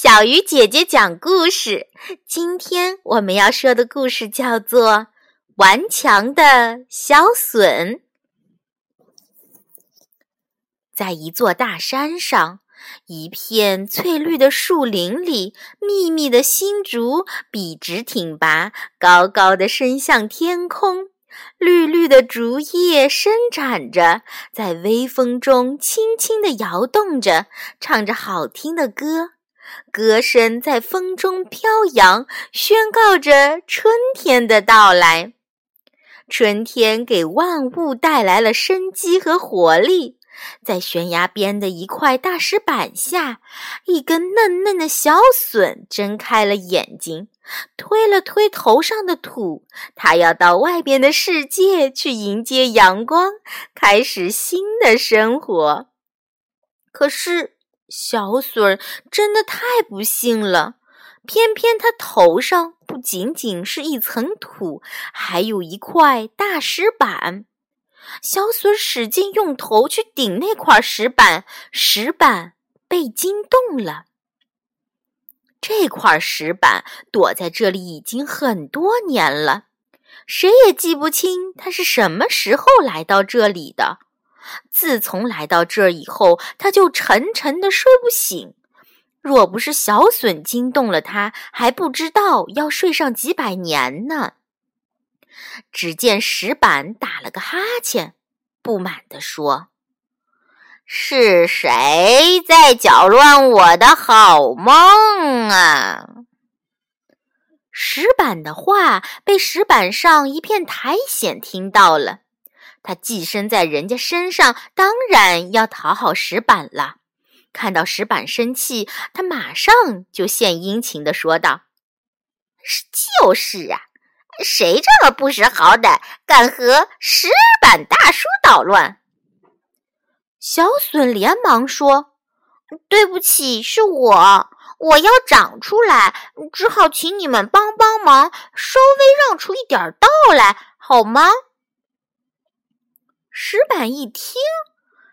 小鱼姐姐讲故事。今天我们要说的故事叫做《顽强的小隼》。在一座大山上，一片翠绿的树林里，密密的新竹笔直挺拔，高高的伸向天空。绿绿的竹叶伸展着，在微风中轻轻地摇动着，唱着好听的歌。歌声在风中飘扬，宣告着春天的到来。春天给万物带来了生机和活力。在悬崖边的一块大石板下，一根嫩嫩的小笋睁开了眼睛，推了推头上的土。它要到外边的世界去迎接阳光，开始新的生活。可是。小笋真的太不幸了，偏偏它头上不仅仅是一层土，还有一块大石板。小笋使劲用头去顶那块石板，石板被惊动了。这块石板躲在这里已经很多年了，谁也记不清它是什么时候来到这里的。自从来到这儿以后，他就沉沉的睡不醒。若不是小隼惊动了他，还不知道要睡上几百年呢。只见石板打了个哈欠，不满地说：“是谁在搅乱我的好梦啊？”石板的话被石板上一片苔藓听到了。他寄生在人家身上，当然要讨好石板了。看到石板生气，他马上就献殷勤的说道：“是就是啊，谁这么不识好歹，敢和石板大叔捣乱？”小隼连忙说：“对不起，是我，我要长出来，只好请你们帮帮忙，稍微让出一点道来，好吗？”石板一听，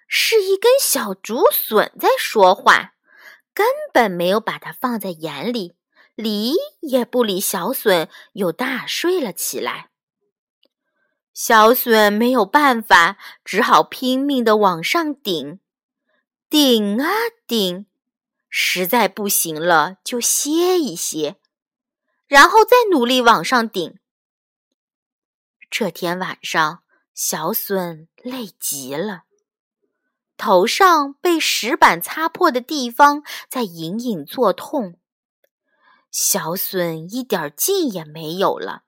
是一根小竹笋在说话，根本没有把它放在眼里，理也不理小笋，又大睡了起来。小笋没有办法，只好拼命的往上顶，顶啊顶，实在不行了就歇一歇，然后再努力往上顶。这天晚上。小笋累极了，头上被石板擦破的地方在隐隐作痛。小笋一点劲也没有了。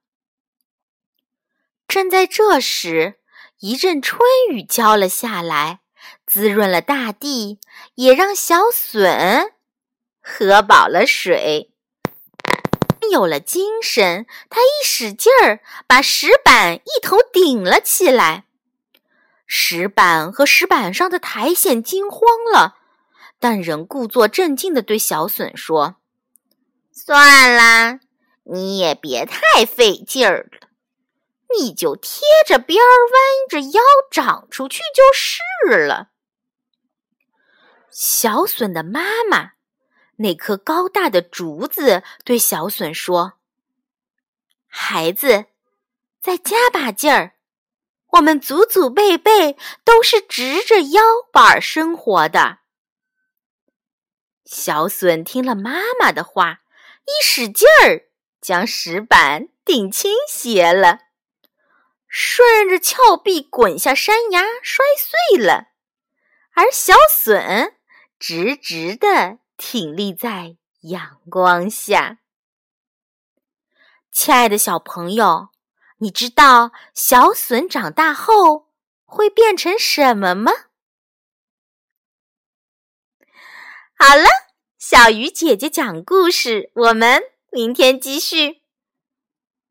正在这时，一阵春雨浇了下来，滋润了大地，也让小笋喝饱了水。有了精神，他一使劲儿，把石板一头顶了起来。石板和石板上的苔藓惊慌了，但仍故作镇静地对小隼说：“算啦，你也别太费劲儿了，你就贴着边儿弯着腰长出去就是了。”小隼的妈妈。那棵高大的竹子对小隼说：“孩子，再加把劲儿，我们祖祖辈辈都是直着腰板生活的。”小隼听了妈妈的话，一使劲儿，将石板顶倾斜了，顺着峭壁滚下山崖，摔碎了，而小隼直直的。挺立在阳光下，亲爱的小朋友，你知道小隼长大后会变成什么吗？好了，小鱼姐姐讲故事，我们明天继续。